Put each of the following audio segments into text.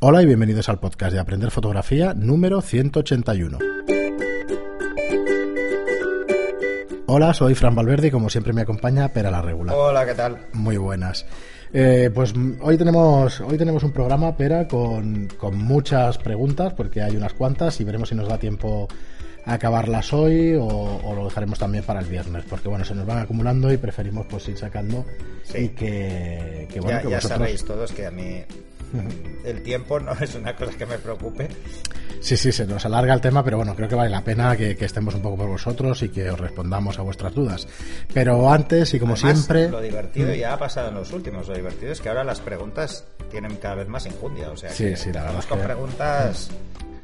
Hola y bienvenidos al podcast de Aprender Fotografía número 181. Hola, soy Fran Valverde y como siempre me acompaña Pera la Regular. Hola, ¿qué tal? Muy buenas. Eh, pues hoy tenemos, hoy tenemos un programa, Pera, con, con muchas preguntas, porque hay unas cuantas y veremos si nos da tiempo a acabarlas hoy o, lo dejaremos también para el viernes, porque bueno, se nos van acumulando y preferimos pues ir sacando y que, bueno, ya, que ya sabéis todos que a mí el tiempo no es una cosa que me preocupe. Sí, sí, se nos alarga el tema, pero bueno, creo que vale la pena que, estemos un poco por vosotros y que os respondamos a vuestras dudas. Pero antes, y como siempre. Lo divertido ya ha pasado en los últimos. Lo divertido es que ahora las preguntas tienen cada vez más injundia. O sea, sí, sí, la verdad. con preguntas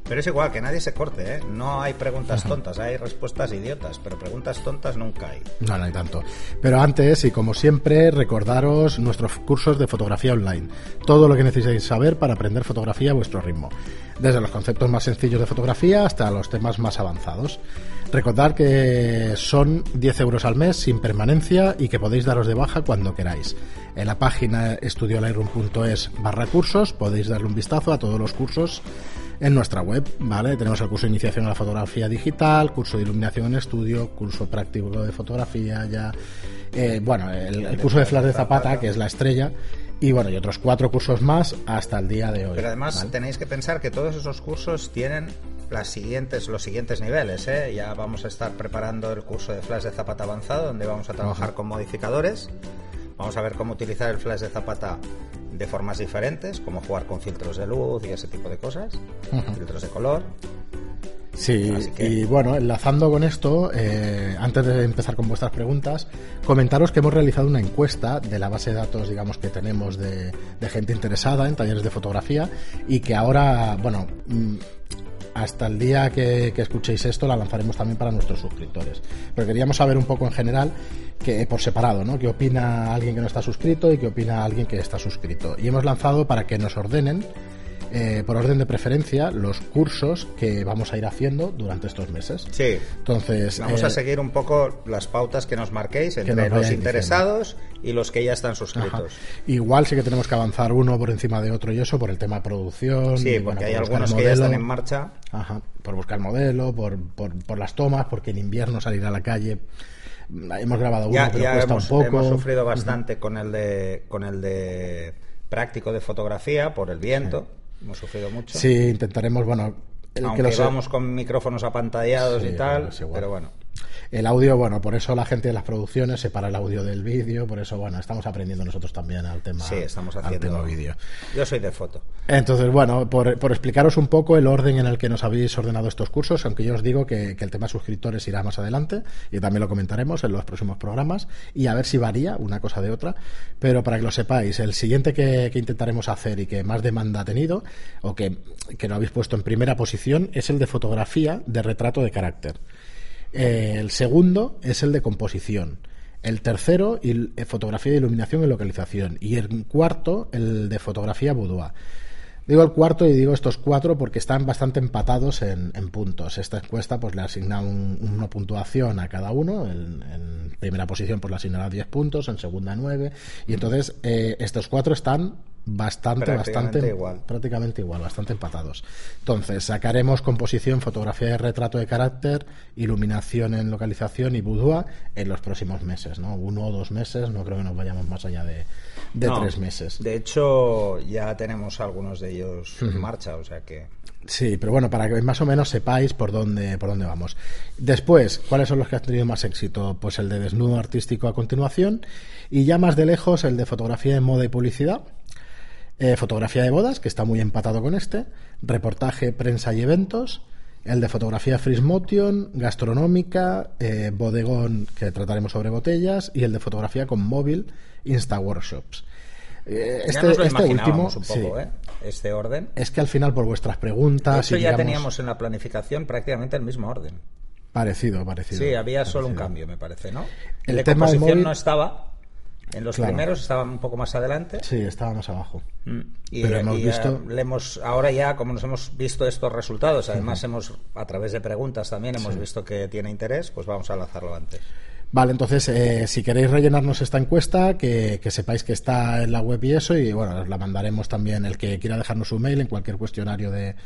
pero es igual, que nadie se corte, ¿eh? No hay preguntas tontas, hay respuestas idiotas, pero preguntas tontas nunca hay. No, no hay tanto. Pero antes, y como siempre, recordaros nuestros cursos de fotografía online. Todo lo que necesitáis saber para aprender fotografía a vuestro ritmo. Desde los conceptos más sencillos de fotografía hasta los temas más avanzados. Recordad que son 10 euros al mes sin permanencia y que podéis daros de baja cuando queráis. En la página estudiolightroom.es barra cursos podéis darle un vistazo a todos los cursos en nuestra web, ¿vale? Tenemos el curso de iniciación a la fotografía digital, curso de iluminación en estudio, curso práctico de fotografía ya, eh, bueno, el, curso de flash de zapata, que es la estrella, y bueno, y otros cuatro cursos más hasta el día de hoy. Pero además tenéis que pensar que todos esos cursos tienen las siguientes, los siguientes niveles, ¿eh? Ya vamos a estar preparando el curso de flash de zapata avanzado, donde vamos a trabajar con modificadores. Vamos a ver cómo utilizar el flash de zapata de formas diferentes, como jugar con filtros de luz y ese tipo de cosas, filtros de color. Sí, y bueno, enlazando con esto, eh, antes de empezar con vuestras preguntas, comentaros que hemos realizado una encuesta de la base de datos, digamos, que tenemos de, de gente interesada en talleres de fotografía y que ahora, bueno, mm, hasta el día que, escuchéis esto la lanzaremos también para nuestros suscriptores. Pero queríamos saber un poco en general, que por separado, ¿no? ¿Qué opina alguien que no está suscrito y qué opina alguien que está suscrito? Y hemos lanzado para que nos ordenen eh, por orden de preferencia, los cursos que vamos a ir haciendo durante estos meses. Sí. Entonces. Vamos a eh, seguir un poco las pautas que nos marquéis entre los interesados y los que ya están suscritos. Igual sí que tenemos que avanzar uno por encima de otro y eso por el tema de producción. Sí, porque hay algunos que ya están en marcha. Ajá, por buscar modelo, por, por, las tomas, porque en invierno salir a la calle hemos grabado uno, pero cuesta hemos, un poco. Hemos sufrido bastante con el de con el de práctico de fotografía por el viento. Hemos sufrido mucho. Sí, intentaremos, bueno... El Aunque que vamos con micrófonos apantallados y tal, pero bueno. El audio, bueno, por eso la gente de las producciones separa el audio del vídeo, por eso, bueno, estamos aprendiendo nosotros también al tema, sí, estamos haciendo, vídeo. Yo soy de foto. Entonces, bueno, por, explicaros un poco el orden en el que nos habéis ordenado estos cursos, aunque yo os digo que, el tema suscriptores irá más adelante y también lo comentaremos en los próximos programas y a ver si varía una cosa de otra, pero para que lo sepáis, el siguiente que, intentaremos hacer y que más demanda ha tenido o que, que lo habéis puesto en primera posición es el de fotografía de retrato de carácter. Eh, el segundo es el de composición. El tercero, eh, fotografía de iluminación y localización. Y el cuarto, el de fotografía boudoir. Digo el cuarto y digo estos cuatro porque están bastante empatados en, puntos. Esta encuesta pues le asigna una puntuación a cada uno. En, primera posición pues le asignará 10 puntos, en segunda 9. Y entonces eh, estos cuatro están bastante, bastante, igual. prácticamente igual, bastante empatados. Entonces, sacaremos composición, fotografía de retrato de carácter, iluminación en localización y boudoir en los próximos meses, ¿no? Uno o dos meses, no creo que nos vayamos más allá de, tres meses. De hecho, ya tenemos algunos de ellos en marcha, o sea que... Sí, pero bueno, para que más o menos sepáis por dónde, por dónde vamos. Después, ¿cuáles son los que han tenido más éxito? Pues el de desnudo artístico a continuación y ya más de lejos el de fotografía de moda y publicidad eh, fotografía de bodas, que está muy empatado con este, reportaje, prensa y eventos, el de fotografía Freeze Motion, gastronómica, eh, bodegón, que trataremos sobre botellas, y el de fotografía con móvil, Insta Workshops. Eh, este, este último, un poco, este orden. Es que al final, por vuestras preguntas. Eso ya teníamos en la planificación prácticamente el mismo orden. Parecido, parecido. Sí, había solo un cambio, me parece, ¿no? El, de composición no estaba, en los primeros estaban un poco más adelante. Sí, estábamos abajo. Mm. Y, Pero hemos visto... le hemos, ahora ya, como nos hemos visto estos resultados, además hemos, a través de preguntas también hemos visto que tiene interés, pues vamos a lanzarlo antes. Vale, entonces, eh, si queréis rellenarnos esta encuesta, que, que, sepáis que está en la web y eso, y bueno, os la mandaremos también. El que quiera dejarnos su mail en cualquier cuestionario de,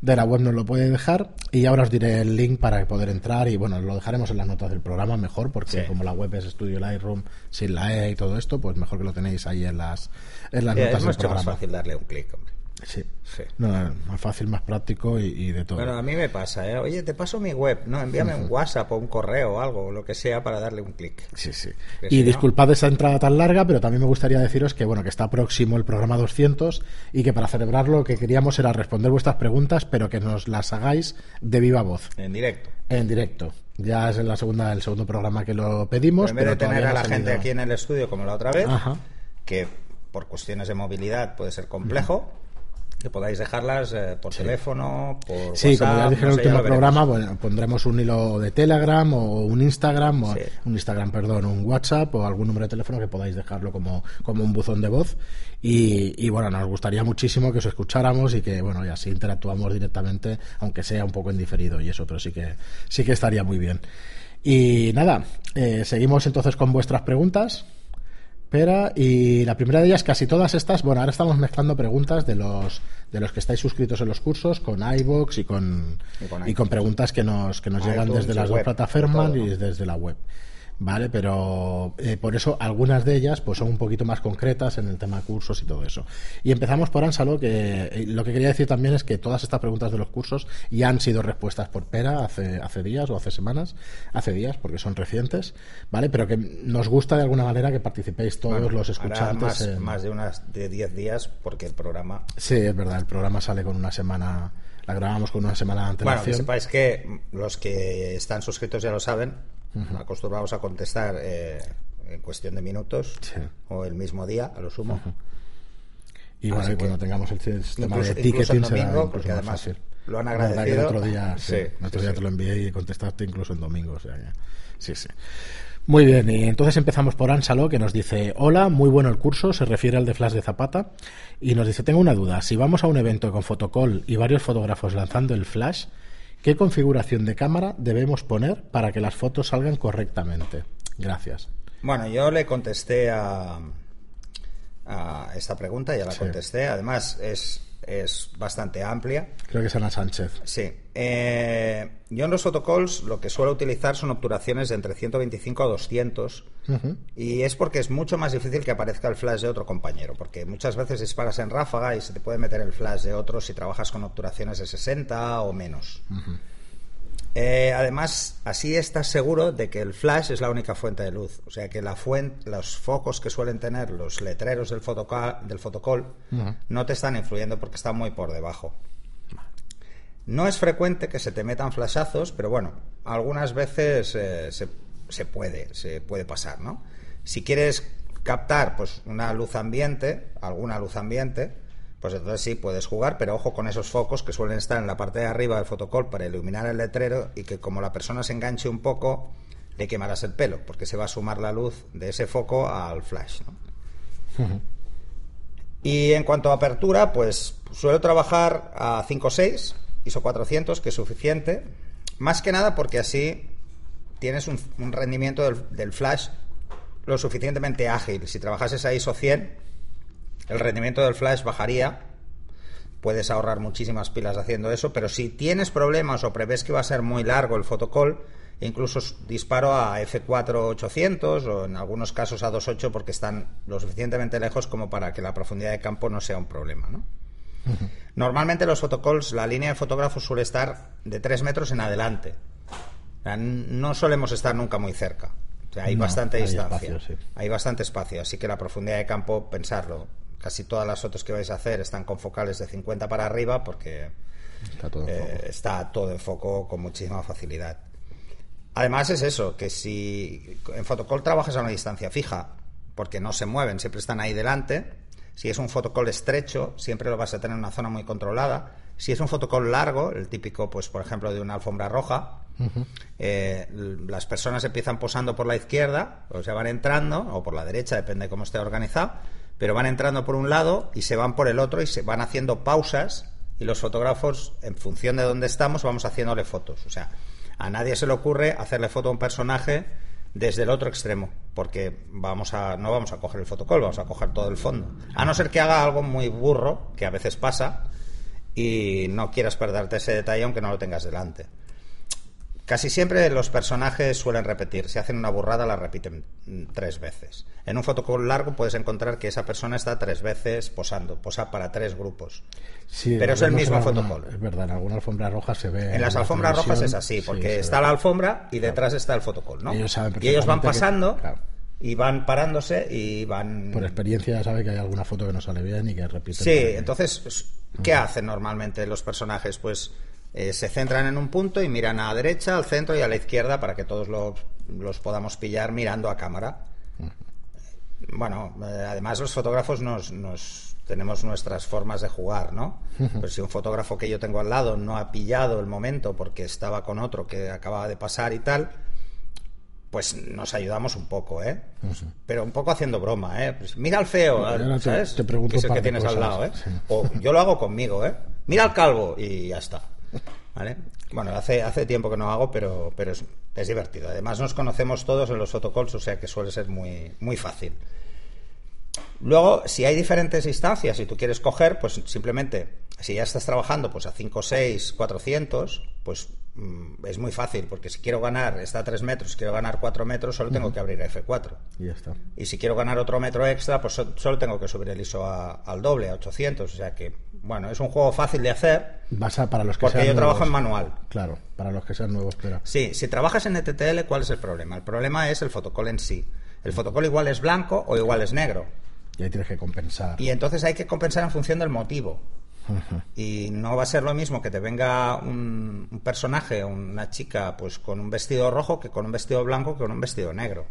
de la web nos lo puede dejar. Y ahora os diré el link para poder entrar. Y bueno, lo dejaremos en las notas del programa mejor, porque como la web es Studio Lightroom sin la E y todo esto, pues mejor que lo tenéis ahí en las, en las notas del programa. Es más fácil darle un clic, hombre. Sí, sí. No, más fácil, más práctico y, de todo. Bueno, a mí me pasa, ¿eh? Oye, te paso mi web. No, envíame un WhatsApp o un correo o algo, lo que sea, para darle un clic. Sí, sí. y disculpad esa entrada tan larga, pero también me gustaría deciros que, bueno, que está próximo el programa 200 y que para celebrarlo lo que queríamos era responder vuestras preguntas, pero que nos las hagáis de viva voz. En directo. En directo. Ya es la segunda, el segundo programa que lo pedimos. Pero en vez de tener a la gente aquí en el estudio como la otra vez, que por cuestiones de movilidad puede ser complejo que podáis dejarlas eh, por teléfono, por Sí, como ya dije en el último programa, pondremos un hilo de Telegram o un Instagram, o un Instagram, perdón, un WhatsApp o algún número de teléfono que podáis dejarlo como, como un buzón de voz. Y, bueno, nos gustaría muchísimo que os escucháramos y que, bueno, y así interactuamos directamente, aunque sea un poco en diferido y eso, pero sí que, sí que estaría muy bien. Y nada, eh, seguimos entonces con vuestras preguntas. Y la primera de ellas, casi todas estas, bueno, ahora estamos mezclando preguntas de los de los que estáis suscritos en los cursos con iBox y con, y con, preguntas que nos, que nos llegan desde las dos plataformas y desde la web. ¿Vale? Pero eh, por eso algunas de ellas pues son un poquito más concretas en el tema cursos y todo eso. Y empezamos por Ansalo, que eh, lo que quería decir también es que todas estas preguntas de los cursos ya han sido respuestas por Pera hace, hace días o hace semanas, hace días porque son recientes, ¿vale? Pero que nos gusta de alguna manera que participéis todos los escuchantes. Más, más de unas de 10 días porque el programa... Sí, es verdad, el programa sale con una semana la grabamos con una semana de antelación. Bueno, que sepáis que los que están suscritos ya lo saben, acostumbramos a contestar eh, en cuestión de minutos o el mismo día, a lo sumo. Y bueno, y cuando tengamos el sistema de ticketing domingo, porque además lo han agradecido. otro día, sí, otro día te lo envié y contestaste incluso en domingo. O sea, sí, sí. Muy bien, y entonces empezamos por Ansalo, que nos dice, hola, muy bueno el curso, se refiere al de Flash de Zapata, y nos dice, tengo una duda, si vamos a un evento con fotocall y varios fotógrafos lanzando el flash, ¿Qué configuración de cámara debemos poner para que las fotos salgan correctamente? Gracias. Bueno, yo le contesté a, esta pregunta, ya la contesté. Además, es es bastante amplia. Creo que es Ana Sánchez. Sí. Eh, yo en los photocalls lo que suelo utilizar son obturaciones de entre 125 a 200 y es porque es mucho más difícil que aparezca el flash de otro compañero, porque muchas veces disparas en ráfaga y se te puede meter el flash de otro si trabajas con obturaciones de 60 o menos. Eh, además, así estás seguro de que el flash es la única fuente de luz. O sea que la fuente, los focos que suelen tener los letreros del, fotocall, del fotocall no te están influyendo porque están muy por debajo. No es frecuente que se te metan flashazos, pero bueno, algunas veces eh, se, se, puede, se puede pasar, ¿no? Si quieres captar pues una luz ambiente, alguna luz ambiente, pues entonces sí puedes jugar, pero ojo con esos focos que suelen estar en la parte de arriba del fotocall para iluminar el letrero y que como la persona se enganche un poco, le quemarás el pelo, porque se va a sumar la luz de ese foco al flash. Y en cuanto a apertura, pues suelo trabajar a 5.6, ISO 400, que es suficiente, más que nada porque así tienes un, rendimiento del, flash lo suficientemente ágil. Si trabajases a ISO 100, el rendimiento del flash bajaría. Puedes ahorrar muchísimas pilas haciendo eso, pero si tienes problemas o prevés que va a ser muy largo el fotocall, incluso disparo a F4 800 o en algunos casos a 2.8 porque están lo suficientemente lejos como para que la profundidad de campo no sea un problema. ¿no? Normalmente los fotocalls, la línea de fotógrafos suele estar de 3 metros en adelante. no solemos estar nunca muy cerca. hay bastante distancia. Hay bastante espacio, así que la profundidad de campo, pensarlo, casi todas las fotos que vais a hacer están con focales de 50 para arriba porque está todo, en foco con muchísima facilidad. Además es eso, que si en fotocall trabajas a una distancia fija, porque no se mueven, siempre están ahí delante, si es un fotocall estrecho, siempre lo vas a tener en una zona muy controlada. Si es un fotocall largo, el típico, pues por ejemplo, de una alfombra roja, eh, las personas empiezan posando por la izquierda, o sea, van entrando, o por la derecha, depende de cómo esté organizado, pero van entrando por un lado y se van por el otro y se van haciendo pausas y los fotógrafos, en función de dónde estamos, vamos haciéndole fotos. O sea, a nadie se le ocurre hacerle foto a un personaje desde el otro extremo, porque vamos a, no vamos a coger el fotocall, vamos a coger todo el fondo. A no ser que haga algo muy burro, que a veces pasa, y no quieras perderte ese detalle aunque no lo tengas delante. Casi siempre los personajes suelen repetir. Si hacen una burrada, la repiten tres veces. En un fotocall largo puedes encontrar que esa persona está tres veces posando, posa para tres grupos. Pero es el mismo fotocall. Es verdad, en alguna alfombra roja se ve. En las alfombras rojas es así, porque está la alfombra y detrás está el fotocall, ¿no? y ellos van pasando. y van parándose y van. Por experiencia ya sabe que hay alguna foto que no sale bien y que repite. Sí, entonces, ¿qué hacen normalmente los personajes? Pues eh, se centran en un punto y miran a la derecha, al centro y a la izquierda para que todos los, podamos pillar mirando a cámara. Bueno, eh, además los fotógrafos nos, nos, tenemos nuestras formas de jugar, ¿no? Pues si un fotógrafo que yo tengo al lado no ha pillado el momento porque estaba con otro que acababa de pasar y tal, pues nos ayudamos un poco, ¿eh? Pero un poco haciendo broma, ¿eh? Pues mira al feo, ¿sabes? Te, pregunto que es el que tienes al lado, ¿eh? O yo lo hago conmigo, ¿eh? Mira al calvo y ya está. ¿Vale? Bueno, hace, hace tiempo que no hago, pero, pero es, es divertido. Además, nos conocemos todos en los photocalls, o sea que suele ser muy, muy fácil. Luego, si hay diferentes instancias y tú quieres coger, pues simplemente, si ya estás trabajando pues a 5, 6, 400, pues Mm, es muy fácil, porque si quiero ganar, está a 3 metros, quiero ganar 4 metros, solo tengo que abrir F4. Y ya está. Y si quiero ganar otro metro extra, pues solo tengo que subir el ISO al doble, a 800. O sea que, bueno, es un juego fácil de hacer. para los que porque yo trabajo en manual. Claro, para los que sean nuevos, pero. Sí, si trabajas en ETTL, ¿cuál es el problema? El problema es el fotocall en sí. El fotocall igual es blanco o igual es negro. Y ahí tienes que compensar. Y entonces hay que compensar en función del motivo. Y no va a ser lo mismo que te venga un, un, personaje, una chica, pues con un vestido rojo que con un vestido blanco que con un vestido negro.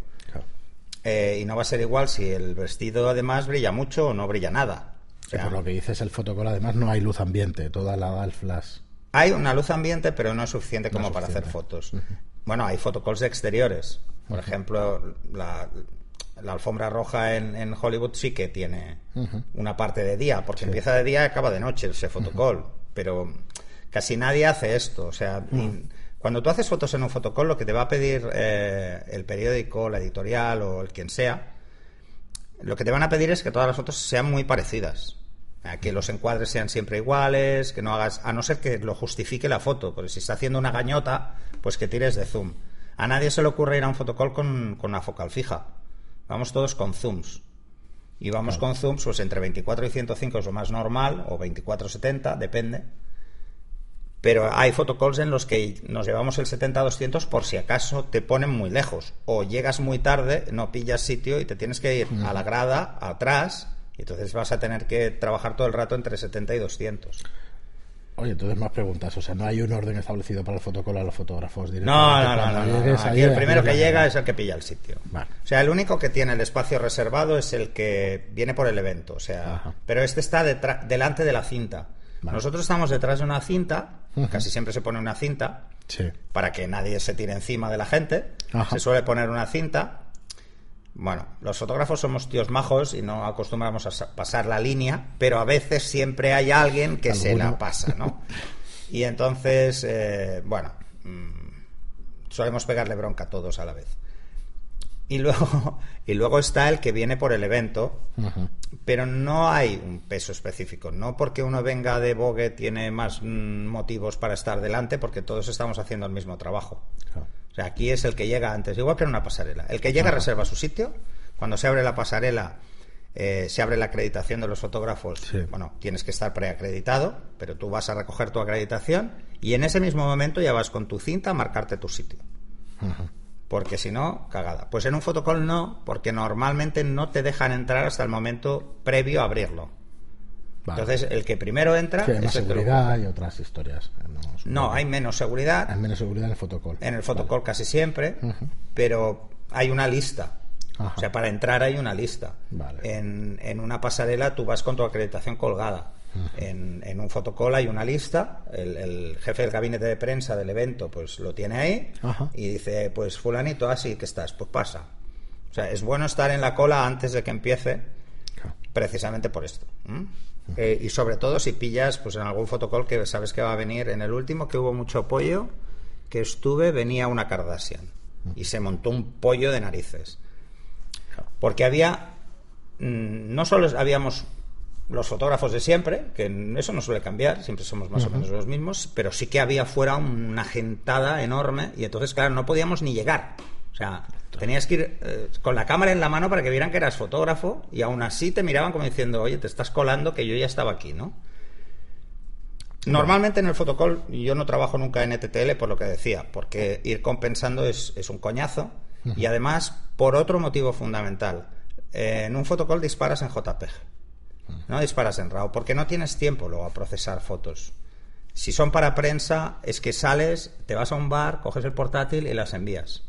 Eh, y no va a ser igual si el vestido además brilla mucho o no brilla nada. Por lo que dices el fotocall además no hay luz ambiente, toda la da el flash. Hay una luz ambiente, pero no es suficiente como para hacer fotos. Bueno, hay fotocalls exteriores. Por ejemplo, la, la alfombra roja en, Hollywood sí que tiene una parte de día, porque empieza de día y acaba de noche ese fotocall. Pero casi nadie hace esto. O sea, cuando tú haces fotos en un fotocall, lo que te va a pedir eh, el periódico, la editorial o el quien sea, lo que te van a pedir es que todas las fotos sean muy parecidas. Que los encuadres sean siempre iguales, que no hagas, a no ser que lo justifique la foto, porque si está haciendo una gañota, pues que tires de zoom. A nadie se le ocurre ir a un fotocall con, con una focal fija Vamos todos con zooms. Y vamos con zooms, pues entre 24 y 105 es lo más normal, o 24-70, depende. Pero hay fotocalls en los que nos llevamos el 70-200 por si acaso te ponen muy lejos. O llegas muy tarde, no pillas sitio y te tienes que ir a la grada, atrás, y entonces vas a tener que trabajar todo el rato entre 70 y 200. Oye, entonces más preguntas. O sea, no hay un orden establecido para el fotocall a los fotógrafos. No, no, no. no, Aquí el primero que llega es el que pilla el sitio. O sea, el único que tiene el espacio reservado es el que viene por el evento. O sea, pero este está delante de la cinta. Nosotros estamos detrás de una cinta. Casi siempre se pone una cinta. Para que nadie se tire encima de la gente. Se suele poner una cinta bueno, los fotógrafos somos tíos majos y no acostumbramos a pasar la línea, pero a veces siempre hay alguien que se la pasa, ¿no? Y entonces, eh, bueno, mm, solemos pegarle bronca a todos a la vez. Y luego, y luego está el que viene por el evento, pero no hay un peso específico. No porque uno venga de Vogue tiene más mm, motivos para estar delante, porque todos estamos haciendo el mismo trabajo. O sea, aquí es el que llega antes, igual que en una pasarela. El que llega reserva su sitio. Cuando se abre la pasarela, eh, se abre la acreditación de los fotógrafos. Bueno, tienes que estar preacreditado, pero tú vas a recoger tu acreditación y en ese mismo momento ya vas con tu cinta a marcarte tu sitio. Porque si no, cagada. Pues en un fotocall no, porque normalmente no te dejan entrar hasta el momento previo a abrirlo. Entonces, el que primero entra. hay más seguridad y otras historias. No, hay menos seguridad. Hay menos seguridad en el fotocall. En el fotocall casi siempre, pero hay una lista. O sea, para entrar hay una lista. En, en, una pasarela tú vas con tu acreditación colgada. En, en, un fotocall hay una lista. El, jefe del gabinete de prensa del evento pues lo tiene ahí y dice, pues fulanito, así que estás, pues pasa. O sea, es bueno estar en la cola antes de que empiece, precisamente por esto. Eh, y sobre todo si pillas pues en algún fotocall que sabes que va a venir. En el último que hubo mucho apoyo, que estuve, venía una Kardashian. y se montó un pollo de narices. Porque había, mm, no solo habíamos los fotógrafos de siempre, que eso no suele cambiar, siempre somos más o menos los mismos, pero sí que había fuera una gentada enorme y entonces, claro, no podíamos ni llegar. O sea, tenías que ir eh, con la cámara en la mano para que vieran que eras fotógrafo y aún así te miraban como diciendo, oye, te estás colando que yo ya estaba aquí, ¿no? Normalmente en el fotocall yo no trabajo nunca en ETTL por lo que decía, porque ir compensando es, es un coñazo y además por otro motivo fundamental. Eh, en un fotocall disparas en JPG, no disparas en RAW, porque no tienes tiempo luego a procesar fotos. Si son para prensa, es que sales, te vas a un bar, coges el portátil y las envías.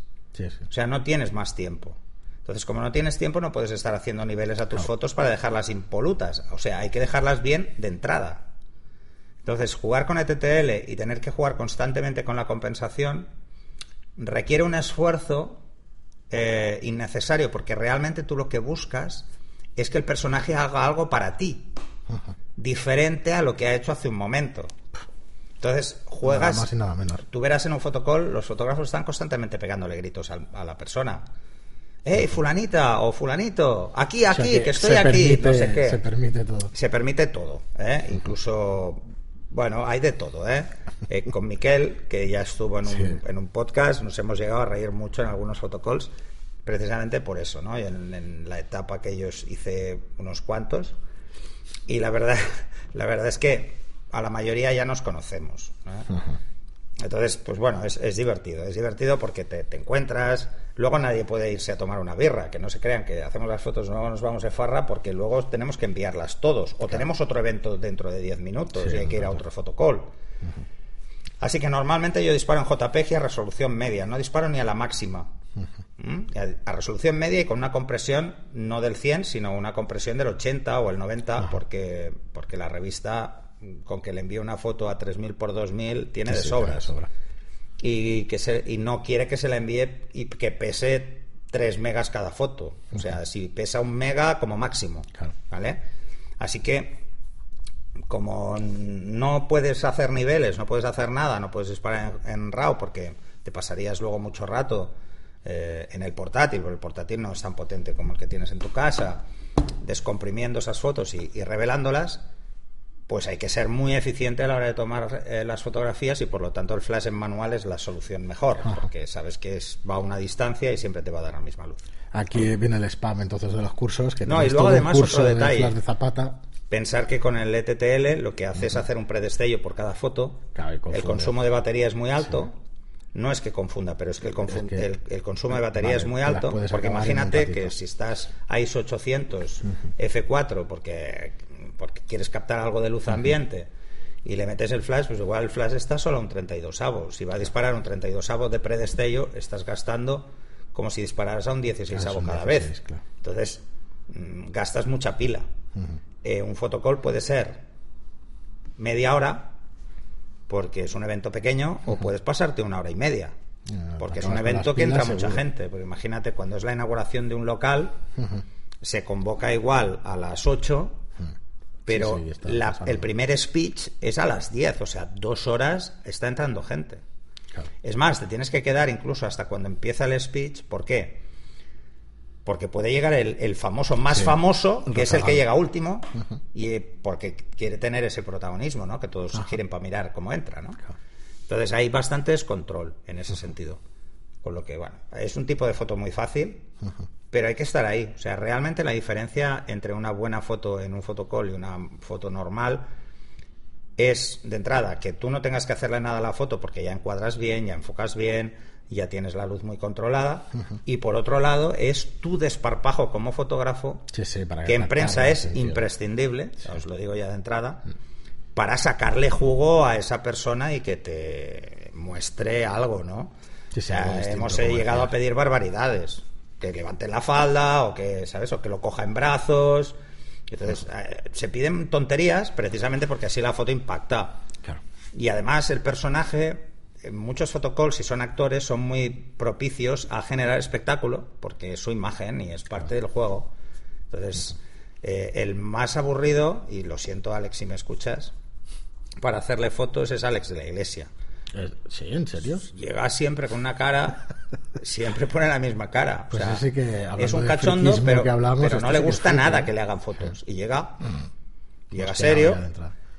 O sea, no tienes más tiempo. Entonces, como no tienes tiempo, no puedes estar haciendo niveles a tus fotos para dejarlas impolutas. O sea, hay que dejarlas bien de entrada. Entonces, jugar con ETTL y tener que jugar constantemente con la compensación requiere un esfuerzo eh, innecesario, porque realmente tú lo que buscas es que el personaje haga algo para ti, diferente a lo que ha hecho hace un momento. Entonces, juegas. más y nada menos. Tú verás en un fotocall, los fotógrafos están constantemente pegándole gritos a, la persona. ¡Hey, fulanita! o fulanito! ¡Aquí, aquí! que, estoy aquí! no sé qué. Se permite todo. Se permite todo. ¿eh? Incluso bueno, hay de todo, ¿eh? eh con Miquel, que ya estuvo en un, en un, podcast, nos hemos llegado a reír mucho en algunos fotocalls, precisamente por eso, ¿no? Y en, la etapa que ellos hice unos cuantos. Y la verdad, la verdad es que a la mayoría ya nos conocemos. Entonces, pues bueno, es, es, divertido. Es divertido porque te, te, encuentras. Luego nadie puede irse a tomar una birra. Que no se crean que hacemos las fotos, no nos vamos de farra porque luego tenemos que enviarlas todos. O tenemos otro evento dentro de 10 minutos y hay que ir a otro fotocall. Así que normalmente yo disparo en JPG a resolución media. No disparo ni a la máxima. ¿Mm? a, resolución media y con una compresión no del 100, sino una compresión del 80 o el 90, porque, porque la revista con que le envíe una foto a 3000 por 2000 tiene de sobra. Y, que se, y no quiere que se la envíe y que pese 3 megas cada foto. O sea, si pesa un mega como máximo. ¿Vale? Así que, como no puedes hacer niveles, no puedes hacer nada, no puedes disparar en, RAW porque te pasarías luego mucho rato eh, en el portátil, porque el portátil no es tan potente como el que tienes en tu casa, descomprimiendo esas fotos y revelándolas pues hay que ser muy eficiente a la hora de tomar eh, las fotografías y por lo tanto el flash en manual es la solución mejor, porque sabes que es, va a una distancia y siempre te va a dar la misma luz. Aquí viene el spam entonces de los cursos. Que no, y luego además otro detalle. De Zapata. Pensar que con el ETTL lo que hace es hacer un predestello por cada foto. el consumo de batería es muy alto. No es que confunda, pero es que el, el, consumo de batería es muy alto. Porque imagínate que si estás a ISO 800 F4, porque porque quieres captar algo de luz ambiente y le metes el flash, pues igual el flash está solo a un 32 avo. Si va a disparar un 32 avo de predestello, estás gastando como si dispararas a un 16 avo cada vez. Entonces, mm, gastas mucha pila. Eh, un fotocall puede ser media hora, porque es un evento pequeño, o puedes pasarte una hora y media. porque es un evento que entra mucha gente. Porque imagínate, cuando es la inauguración de un local, se convoca igual a las 8 pero el primer speech es a las 10, o sea, dos horas está entrando gente. Es más, te tienes que quedar incluso hasta cuando empieza el speech. ¿Por qué? Porque puede llegar el, famoso más famoso, que es el que llega último, y eh, porque quiere tener ese protagonismo, ¿no? Que todos quieren para mirar cómo entra, ¿no? Entonces hay bastante descontrol en ese sentido. Con lo que, bueno, es un tipo de foto muy fácil, pero hay que estar ahí. O sea, realmente la diferencia entre una buena foto en un fotocall y una foto normal es, de entrada, que tú no tengas que hacerle nada a la foto porque ya encuadras bien, ya enfocas bien, ya tienes la luz muy controlada. Y por otro lado, es tu desparpajo como fotógrafo, que en prensa es imprescindible, os lo digo ya de entrada, para sacarle jugo a esa persona y que te muestre algo, ¿no? o sea, hemos llegado a pedir barbaridades que levante la falda o que, ¿sabes? O que lo coja en brazos. Entonces, eh, se piden tonterías precisamente porque así la foto impacta. Y además el personaje, en muchos fotocalls, si son actores, son muy propicios a generar espectáculo porque es su imagen y es parte del juego. Entonces, eh, el más aburrido, y lo siento Alex si me escuchas, para hacerle fotos es Alex de la Iglesia. Sí, ¿en serio? Llega siempre con una cara, siempre pone la misma cara. O Pues sea, que, es un cachondo, pero, que hablamos, pero esto no le sí que es gusta friki, nada ¿eh? que le hagan fotos. Y llega, llega Hostia, serio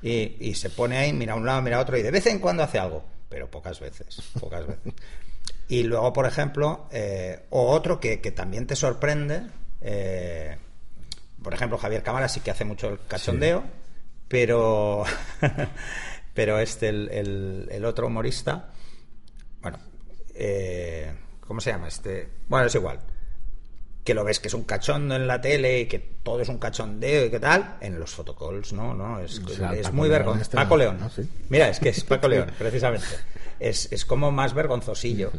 y, y se pone ahí, mira a un lado, mira a otro y de vez en cuando hace algo, pero pocas veces, pocas veces. Y luego, por ejemplo, eh, o otro que, que también te sorprende, eh, por ejemplo, Javier Cámara sí que hace mucho el cachondeo, pero, pero este, el, el- el otro humorista, bueno, eh, ¿cómo se llama? Este, bueno, es igual. Que lo ves que es un cachondo en la tele y que todo es un cachondeo y qué tal, en los fotocalls, no, no, es, O sea, es muy vergonzoso. este Paco León. ¿no? Sí. Mira, es que es Paco León, precisamente. Es, es como más vergonzosillo.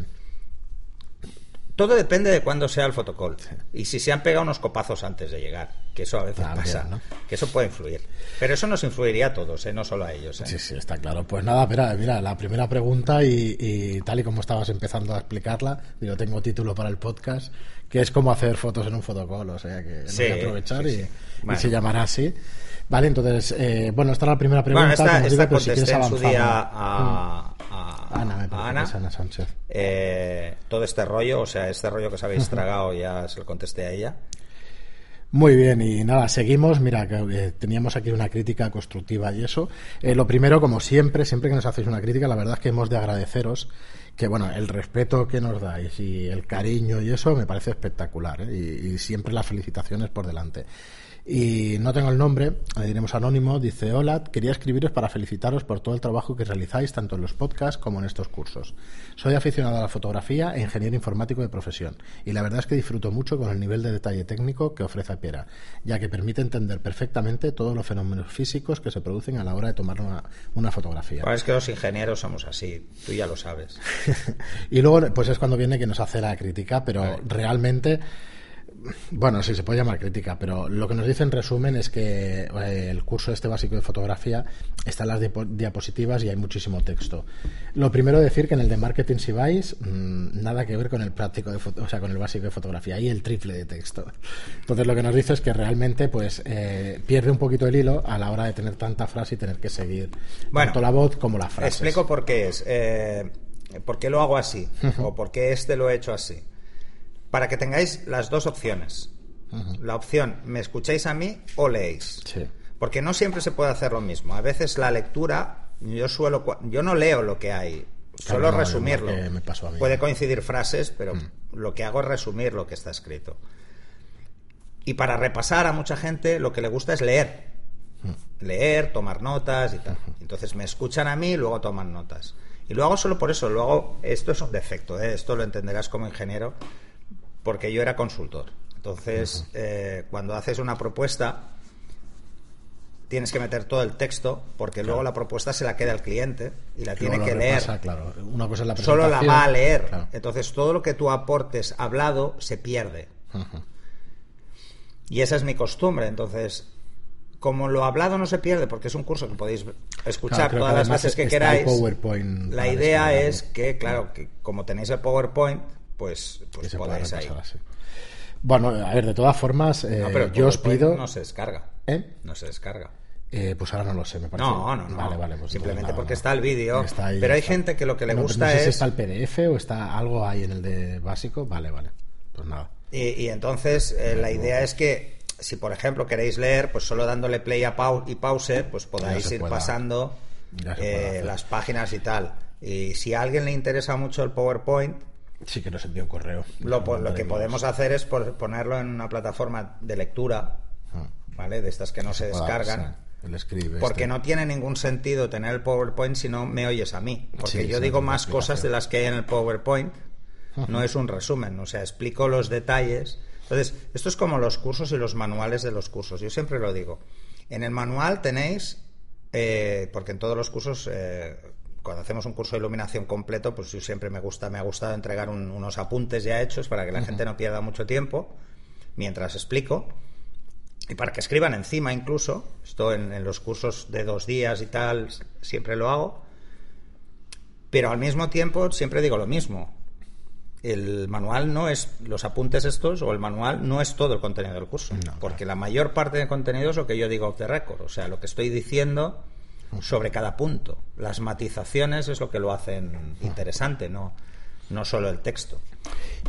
Todo depende de cuándo sea el fotocall. Y si se han pegado unos copazos antes de llegar, que eso a veces También, pasa, ¿no? que eso puede influir. Pero eso nos influiría a todos, ¿eh? no solo a ellos. ¿eh? Sí, sí, está claro. Pues nada, mira, mira, la primera pregunta y, y tal y como estabas empezando a explicarla, digo, tengo título para el podcast, que es cómo hacer fotos en un fotocall, o sea que Sí, voy a aprovechar sí, y, sí. y Bueno. se llamará así. Vale, entonces, eh, bueno, esta es la primera pregunta. Bueno, esta, esta digo, pero si quieres su ¿no? a, a- Ana, me a Ana. Ana Sánchez. Eh, todo este rollo, o sea, este rollo que os habéis tragado ya se lo contesté a ella. Muy bien, y nada, seguimos. Mira, que eh, teníamos aquí una crítica constructiva y eso. Eh, lo primero, como siempre, siempre que nos hacéis una crítica, la verdad es que hemos de agradeceros que, bueno, el respeto que nos dais y el cariño y eso me parece espectacular, ¿eh? y, y siempre las felicitaciones por delante. Y no tengo el nombre, le diremos anónimo, dice, hola, quería escribiros para felicitaros por todo el trabajo que realizáis tanto en los podcasts como en estos cursos. Soy aficionado a la fotografía e ingeniero informático de profesión, y la verdad es que disfruto mucho con el nivel de detalle técnico que ofrece Piera, ya que permite entender perfectamente todos los fenómenos físicos que se producen a la hora de tomar una, una fotografía. Es que los ingenieros somos así, tú ya lo sabes. y luego, pues es cuando viene que nos hace la crítica, pero realmente, bueno, sí se puede llamar crítica, pero lo que nos dice en resumen es que eh, el curso este básico de fotografía está en las diapo- diapositivas y hay muchísimo texto. Lo primero decir que en el de marketing si vais, mm, nada que ver con el práctico de foto- o sea, con el básico de fotografía, hay el triple de texto. Entonces lo que nos dice es que realmente pues eh, pierde un poquito el hilo a la hora de tener tanta frase y tener que seguir Bueno, tanto la voz como la frase. Explico por qué es. eh, ¿Por qué lo hago así? ¿O por qué este lo he hecho así? Para que tengáis las dos opciones. La opción, me escucháis a mí o leéis. Sí. Porque no siempre se puede hacer lo mismo. A veces la lectura, yo suelo, yo no leo lo que hay, Claro, suelo no, resumirlo. igual que me pasó a mí. Puede coincidir frases, pero lo que hago es resumir lo que está escrito. Y para repasar a mucha gente lo que le gusta es leer. Leer, tomar notas y tal. Entonces me escuchan a mí y luego toman notas. Y lo hago solo por eso. Lo hago, esto es un defecto, ¿eh? esto lo entenderás como ingeniero, porque yo era consultor. Entonces, eh, cuando haces una propuesta, tienes que meter todo el texto, porque luego la propuesta se la queda el cliente y la tiene que leer. repasa, claro. Una cosa es la Solo la va a leer. Claro. Entonces, todo lo que tú aportes hablado se pierde. Y esa es mi costumbre. Entonces, como lo hablado no se pierde, porque es un curso que podéis escuchar todas las veces que queráis, la idea es que, claro, que como tenéis el PowerPoint, pues, pues podáis ahí. así. Bueno, a ver, de todas formas, eh, No, pero el yo os pido. No se descarga. ¿Eh? No se descarga. Eh, pues ahora no lo sé, me parece. No, no, no. Vale, vale. Pues Simplemente nada, porque no. está el vídeo. Pero hay está. gente que lo que le pues gusta no sé es. si está el PDF o está algo ahí en el de básico. Vale, vale. Pues nada. Y, y entonces eh, la idea es que si por ejemplo queréis leer, pues solo dándole play a pau y pause, pues podáis ir pueda- pasando eh, las páginas y tal. Y si a alguien le interesa mucho el PowerPoint, Sí que nos envió un correo. lo, que podemos hacer es por- ponerlo en una plataforma de lectura, Ah, ¿vale? De estas que no se pueda, descargan. sí, el escribe. Porque este. no tiene ningún sentido tener el PowerPoint si no me oyes a mí. Porque Sí, yo sí, digo más cosas de las que hay en el PowerPoint. No es un resumen, o sea, explico los detalles. Entonces, esto es como los cursos y los manuales de los cursos. Yo siempre lo digo. En el manual tenéis, eh, porque en todos los cursos, eh, cuando hacemos un curso de iluminación completo, pues yo siempre me gusta, me ha gustado entregar un- unos apuntes ya hechos para que la gente no pierda mucho tiempo mientras explico y para que escriban encima incluso. Esto en, en los cursos de dos días y tal siempre lo hago. Pero al mismo tiempo siempre digo lo mismo. El manual no es los apuntes estos o el manual no es todo el contenido del curso, No, porque la mayor parte del contenido es lo que yo digo off the record, o sea, lo que estoy diciendo sobre cada punto. Las matizaciones es lo que lo hacen interesante, no, no solo el texto.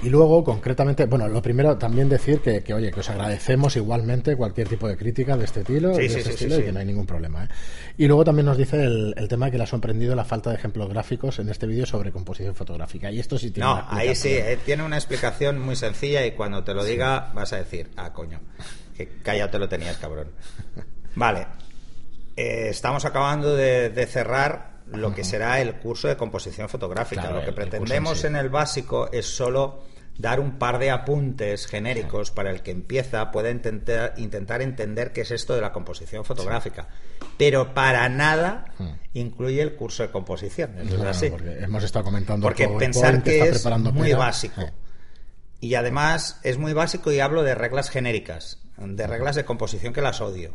Y luego, concretamente, bueno, lo primero también decir que, que, oye, que os agradecemos igualmente cualquier tipo de crítica de este estilo, Sí, de sí, este sí, estilo y que no hay ningún problema. ¿eh? Y luego también nos dice el, el tema que le ha sorprendido la falta de ejemplos gráficos en este vídeo sobre composición fotográfica. Y esto sí tiene No, una ahí sí, eh, tiene una explicación muy sencilla y cuando te lo diga vas a decir, ah, coño, que callado te lo tenías, cabrón. Vale, Eh, estamos acabando de, de cerrar lo que será el curso de composición fotográfica. Claro, lo que el- el curso pretendemos en sí. en el básico es solo dar un par de apuntes genéricos para el que empieza pueda intentar, intentar entender qué es esto de la composición fotográfica. Pero para nada incluye el curso de composición. Eso es Claro, así. porque hemos estado comentando Porque pensar que es preparando muy básico. Y además es muy básico y hablo de reglas genéricas, de reglas de composición que las odio.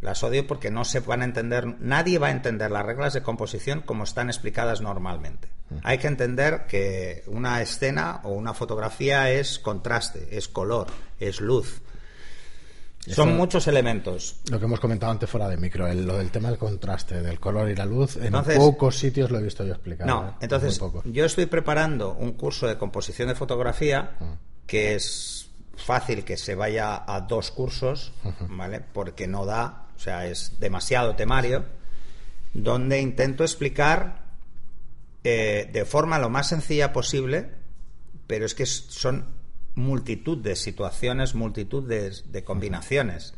Las odio porque no se van a entender, nadie va a entender las reglas de composición como están explicadas normalmente. Hay que entender que una escena o una fotografía es contraste, es color, es luz. Son muchos elementos. Lo que hemos comentado antes fuera de micro, el- lo del tema del contraste, del color y la luz, en pocos sitios lo he visto yo explicado. No, ¿eh? entonces yo estoy preparando un curso de composición de fotografía Ah. que es fácil que se vaya a dos cursos, ¿vale? Porque no da, o sea, es demasiado temario, donde intento explicar eh, de forma lo más sencilla posible, pero es que son multitud de situaciones, multitud de, combinaciones.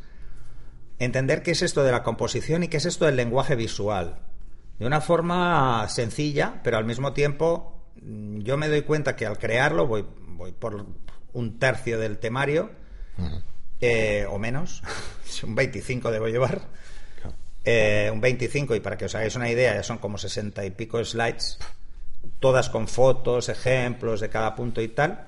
Entender qué es esto de la composición y qué es esto del lenguaje visual. De una forma sencilla, pero al mismo tiempo mm, yo me doy cuenta que al crearlo voy por un tercio del temario, eh, o menos, un 25 debo llevar. Eh, un 25 y para que os hagáis una idea ya son como 60 y pico slides todas con fotos, ejemplos de cada punto y tal.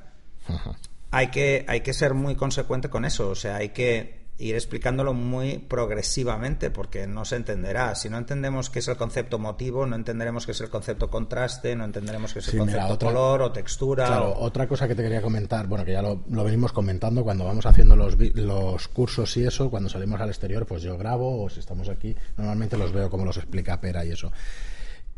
Hay que hay que ser muy consecuente con eso o sea hay que ir explicándolo muy progresivamente porque no se entenderá si no entendemos qué es el concepto motivo no entenderemos qué es el concepto contraste no entenderemos qué es el Sí, mira, concepto otra- color o textura Claro, o- otra cosa que te quería comentar, bueno, que ya lo, lo venimos comentando cuando vamos haciendo los, los cursos y eso, cuando salimos al exterior, pues yo grabo o si estamos aquí, normalmente los veo como los explica Pera y eso.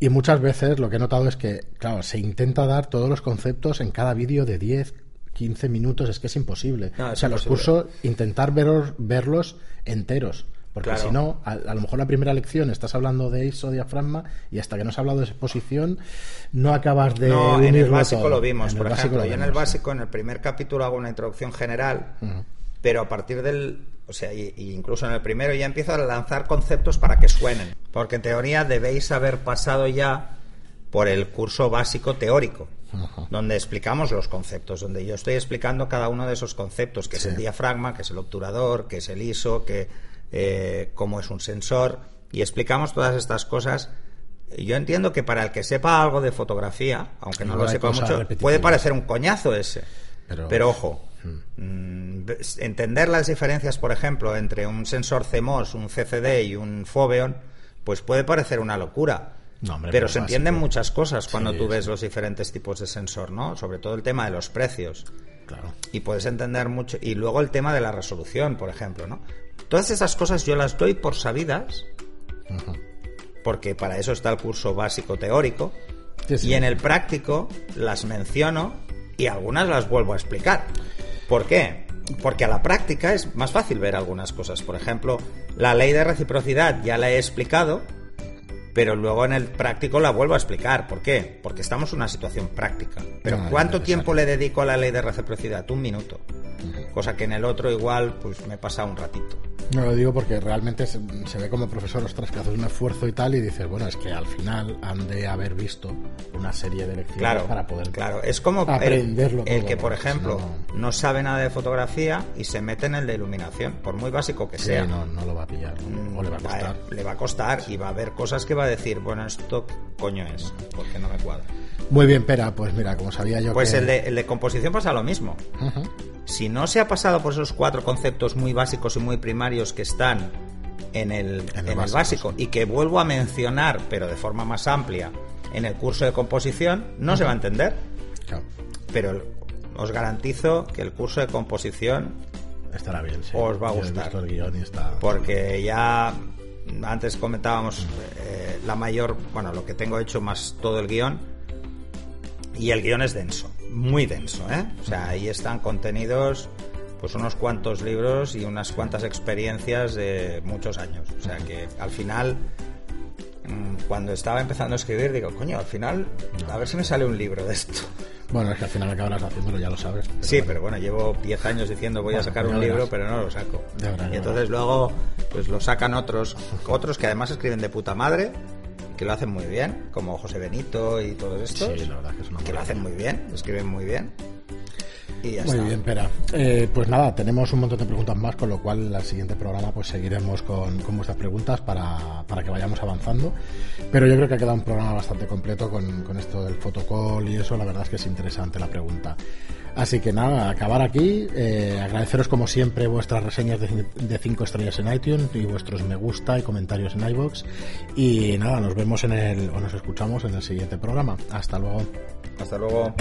Y muchas veces lo que he notado es que, claro, se intenta dar todos los conceptos en cada vídeo de 10, 15 minutos, es que es imposible. No, o sea, los cursos, intentar veros- verlos enteros. Porque Claro. si no, a, a lo mejor la primera lección estás hablando de ISO diafragma y hasta que no has hablado de exposición no acabas de no, en el básico todo. lo vimos, En por ejemplo. lo Yo en el sí. básico, en el primer capítulo, hago una introducción general, pero a partir del. O sea, y, y incluso en el primero ya empiezo a lanzar conceptos para que suenen. Porque en teoría debéis haber pasado ya por el curso básico teórico, donde explicamos los conceptos, donde yo estoy explicando cada uno de esos conceptos, que es el diafragma, que es el obturador, que es el ISO, que eh, cómo es un sensor, y explicamos todas estas cosas. Yo entiendo que para el que sepa algo de fotografía, aunque no lo sepa mucho, puede parecer un coñazo ese. Pero- Pero, ojo, mm, ves- entender las diferencias, por ejemplo, entre un sensor CMOS, un CCD y un Foveon, pues puede parecer una locura. No, hombre, pero pero se básico. entienden muchas cosas cuando Sí, tú ves sí. los diferentes tipos de sensor, ¿no? Sobre todo el tema de los precios. Claro. Y puedes entender mucho. Y luego el tema de la resolución, por ejemplo, ¿no? Todas esas cosas yo las doy por sabidas, porque para eso está el curso básico teórico. Sí. Y en el práctico las menciono y algunas las vuelvo a explicar. ¿Por qué? Porque a la práctica es más fácil ver algunas cosas. Por ejemplo, la ley de reciprocidad ya la he explicado, pero luego en el práctico la vuelvo a explicar. ¿Por qué? Porque estamos en una situación práctica. Pero No, ¿cuánto tiempo le dedico a la ley de reciprocidad? Un minuto. Cosa que en el otro igual pues me pasa un ratito. No lo digo porque realmente se, se ve como profesor, ostras, que haces un esfuerzo y tal, y dices, bueno, es que al final han de haber visto una serie de lecciones Claro, para poder. claro. Es como aprenderlo el, que, por ejemplo, no- no sabe nada de fotografía y se mete en el de iluminación, por muy básico que Sí, sea. no, no lo va a pillar, o le va a costar. le va a costar y va a haber cosas que va a decir, bueno, esto coño es, porque no me cuadra. Muy bien, Pera, pues mira, como sabía yo Pues que... el, de, el de composición pasa lo mismo. Si no se ha pasado por esos cuatro conceptos muy básicos y muy primarios que están en el, En el en el básico, básico y que vuelvo a mencionar, pero de forma más amplia, en el curso de composición, no se va a entender. Claro, Pero os garantizo que el curso de composición, estará bien, sí. Os va a gustar. porque ya antes comentábamos eh, la mayor, bueno, lo que tengo hecho más todo el guion. Y el guion es denso, muy denso, ¿eh? O sea, ahí están contenidos pues unos cuantos libros y unas cuantas experiencias de muchos años. O sea que al final, mm, cuando estaba empezando a escribir, digo, coño, al final, a ver si me sale un libro de esto. Bueno, es que al final acabarás haciéndolo, ya lo sabes. sí, pero bueno, llevo 10 años diciendo voy a sacar un libro, pero no lo saco. y entonces luego, pues lo sacan otros, otros que además escriben de puta madre, que lo hacen muy bien, como José Benito y todos estos. Sí, la verdad que, es que lo hacen muy bien, escriben muy bien. Muy bien, Pera. Eh, pues nada, tenemos un montón de preguntas más, con lo cual en el siguiente programa pues seguiremos con, vuestras preguntas para, que vayamos avanzando. Pero yo creo que ha quedado un programa bastante completo con, esto del fotocall y eso, la verdad es que es interesante la pregunta. Así que nada, acabar aquí. Eh, agradeceros como siempre vuestras reseñas de 5 estrellas en iTunes y vuestros me gusta y comentarios en iBox. Y nada, nos vemos en el, o nos escuchamos en el siguiente programa. Hasta luego. Hasta luego.